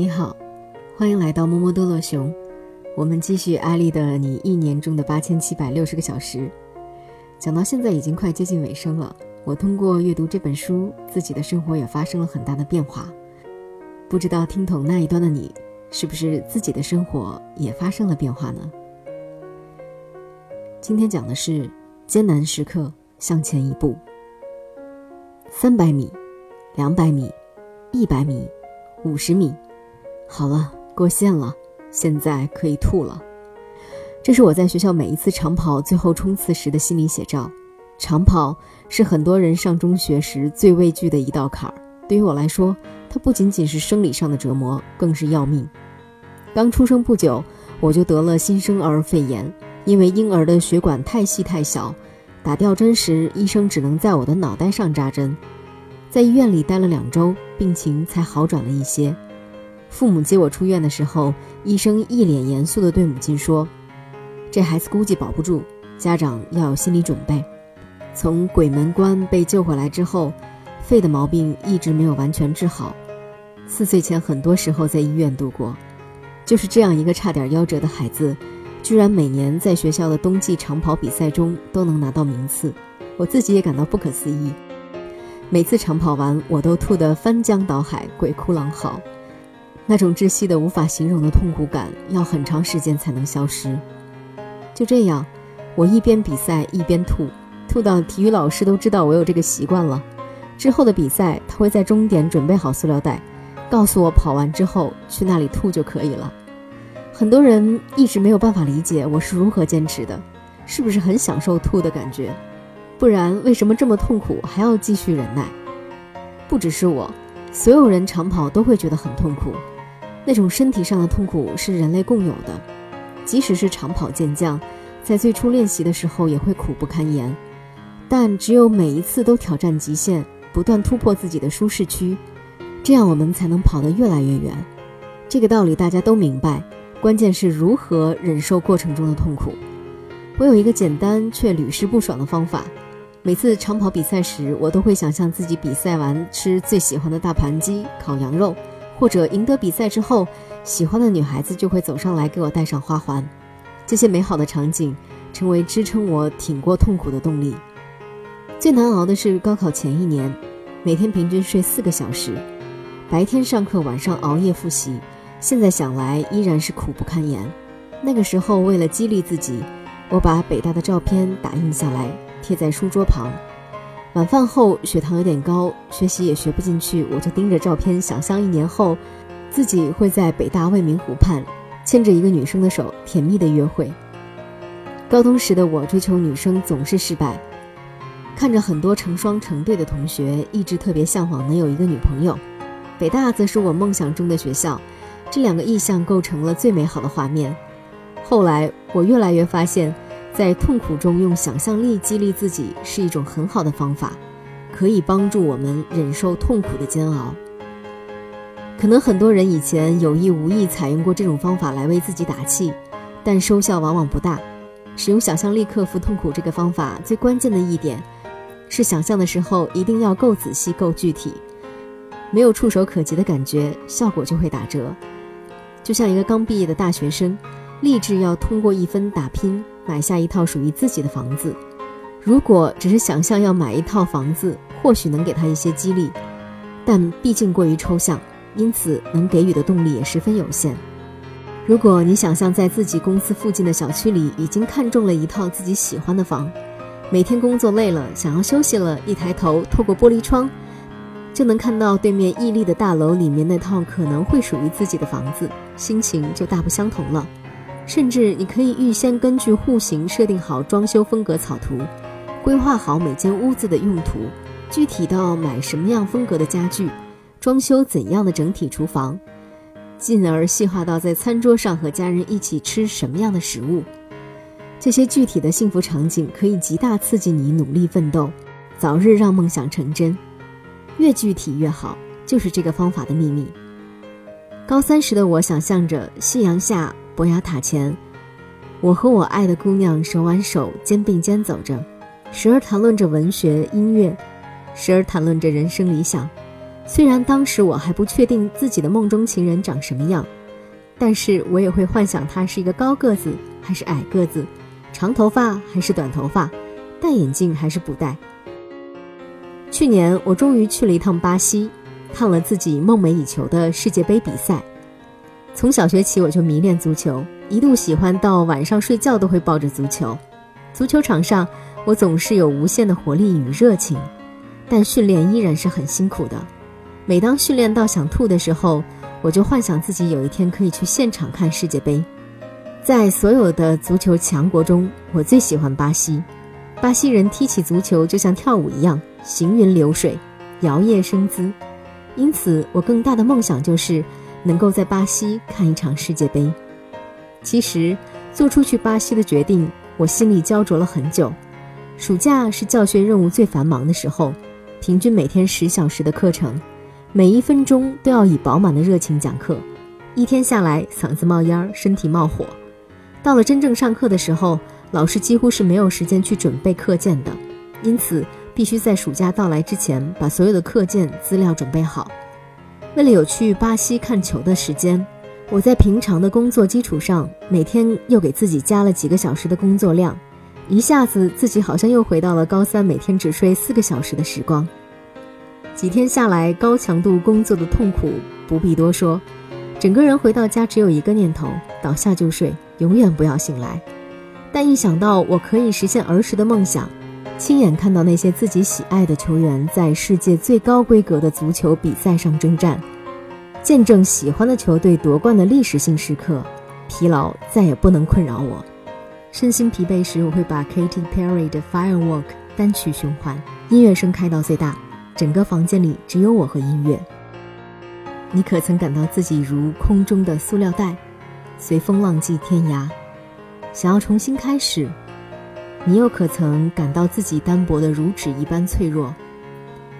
你好，欢迎来到摸摸多乐熊。我们继续艾丽的《你一年中的八千七百六十个小时》，讲到现在已经快接近尾声了。我通过阅读这本书，自己的生活也发生了很大的变化。不知道听筒那一端的你，是不是自己的生活也发生了变化呢？今天讲的是艰难时刻向前一步。三百米，两百米，一百米，五十米。好了，过线了，现在可以吐了。这是我在学校每一次长跑最后冲刺时的心理写照。长跑是很多人上中学时最畏惧的一道坎儿。对于我来说，它不仅仅是生理上的折磨，更是要命。刚出生不久，我就得了新生儿肺炎，因为婴儿的血管太细太小，打吊针时医生只能在我的脑袋上扎针。在医院里待了两周，病情才好转了一些。父母接我出院的时候，医生一脸严肃地对母亲说：“这孩子估计保不住，家长要有心理准备。”从鬼门关被救回来之后，肺的毛病一直没有完全治好。四岁前，很多时候在医院度过。就是这样一个差点夭折的孩子，居然每年在学校的冬季长跑比赛中都能拿到名次，我自己也感到不可思议。每次长跑完，我都吐得翻江倒海，鬼哭狼嚎。那种窒息的无法形容的痛苦感，要很长时间才能消失。就这样，我一边比赛一边吐，吐到体育老师都知道我有这个习惯了。之后的比赛，他会在终点准备好塑料袋，告诉我跑完之后去那里吐就可以了。很多人一直没有办法理解我是如何坚持的，是不是很享受吐的感觉？不然为什么这么痛苦还要继续忍耐？不只是我，所有人长跑都会觉得很痛苦。那种身体上的痛苦是人类共有的，即使是长跑健将，在最初练习的时候也会苦不堪言。但只有每一次都挑战极限，不断突破自己的舒适区，这样我们才能跑得越来越远。这个道理大家都明白，关键是如何忍受过程中的痛苦。我有一个简单却屡试不爽的方法：每次长跑比赛时，我都会想象自己比赛完吃最喜欢的大盘鸡、烤羊肉。或者赢得比赛之后，喜欢的女孩子就会走上来给我戴上花环，这些美好的场景成为支撑我挺过痛苦的动力。最难熬的是高考前一年，每天平均睡四个小时，白天上课，晚上熬夜复习。现在想来依然是苦不堪言。那个时候为了激励自己，我把北大的照片打印下来贴在书桌旁。晚饭后，血糖有点高，学习也学不进去，我就盯着照片，想象一年后，自己会在北大未名湖畔，牵着一个女生的手，甜蜜的约会。高中时的我追求女生总是失败，看着很多成双成对的同学，一直特别向往能有一个女朋友。北大则是我梦想中的学校，这两个意象构成了最美好的画面。后来，我越来越发现。在痛苦中用想象力激励自己是一种很好的方法，可以帮助我们忍受痛苦的煎熬。可能很多人以前有意无意采用过这种方法来为自己打气，但收效往往不大。使用想象力克服痛苦这个方法最关键的一点，是想象的时候一定要够仔细、够具体，没有触手可及的感觉，效果就会打折。就像一个刚毕业的大学生，立志要通过一分打拼。买下一套属于自己的房子，如果只是想象要买一套房子，或许能给他一些激励，但毕竟过于抽象，因此能给予的动力也十分有限。如果你想象在自己公司附近的小区里已经看中了一套自己喜欢的房，每天工作累了想要休息了，一抬头透过玻璃窗，就能看到对面屹立的大楼里面那套可能会属于自己的房子，心情就大不相同了。甚至你可以预先根据户型设定好装修风格草图，规划好每间屋子的用途，具体到买什么样风格的家具，装修怎样的整体厨房，进而细化到在餐桌上和家人一起吃什么样的食物。这些具体的幸福场景可以极大刺激你努力奋斗，早日让梦想成真。越具体越好，就是这个方法的秘密。高三时的我想象着夕阳下。博雅塔前，我和我爱的姑娘手挽手、肩并肩走着，时而谈论着文学、音乐，时而谈论着人生理想，虽然当时我还不确定自己的梦中情人长什么样，但是我也会幻想他是一个高个子还是矮个子，长头发还是短头发，戴眼镜还是不戴。去年我终于去了一趟巴西，看了自己梦寐以求的世界杯比赛。从小学起我就迷恋足球，一度喜欢到晚上睡觉都会抱着足球。足球场上，我总是有无限的活力与热情，但训练依然是很辛苦的。每当训练到想吐的时候，我就幻想自己有一天可以去现场看世界杯。在所有的足球强国中，我最喜欢巴西。巴西人踢起足球就像跳舞一样，行云流水，摇曳生姿。因此，我更大的梦想就是能够在巴西看一场世界杯。其实，做出去巴西的决定，我心里焦灼了很久。暑假是教学任务最繁忙的时候，平均每天十小时的课程，每一分钟都要以饱满的热情讲课，一天下来嗓子冒烟，身体冒火。到了真正上课的时候，老师几乎是没有时间去准备课件的，因此必须在暑假到来之前把所有的课件资料准备好。为了有去巴西看球的时间，我在平常的工作基础上，每天又给自己加了几个小时的工作量，一下子自己好像又回到了高三每天只睡四个小时的时光。几天下来，高强度工作的痛苦不必多说，整个人回到家只有一个念头：倒下就睡，永远不要醒来。但一想到我可以实现儿时的梦想，亲眼看到那些自己喜爱的球员在世界最高规格的足球比赛上征战，见证喜欢的球队夺冠的历史性时刻，疲劳再也不能困扰我。身心疲惫时，我会把 Katy Perry 的《Firework》单曲循环，音乐声开到最大，整个房间里只有我和音乐。你可曾感到自己如空中的塑料袋，随风浪迹天涯？想要重新开始，你又可曾感到自己单薄的如纸一般脆弱，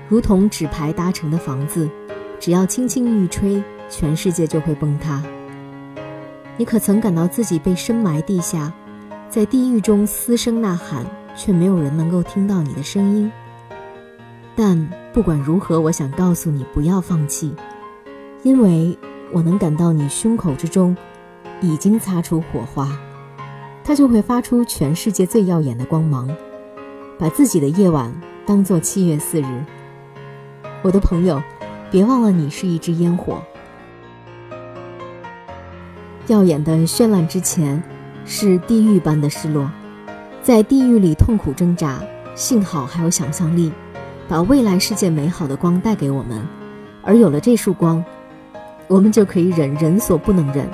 如同纸牌搭成的房子，只要轻轻一吹，全世界就会崩塌。你可曾感到自己被深埋地下，在地狱中嘶声呐喊，却没有人能够听到你的声音？但不管如何，我想告诉你，不要放弃，因为我能感到你胸口之中已经擦出火花。它就会发出全世界最耀眼的光芒，把自己的夜晚当做七月四日。我的朋友，别忘了你是一支烟火。耀眼的绚烂之前，是地狱般的失落。在地狱里痛苦挣扎，幸好还有想象力，把未来世界美好的光带给我们。而有了这束光，我们就可以忍人所不能忍，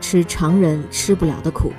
吃常人吃不了的苦。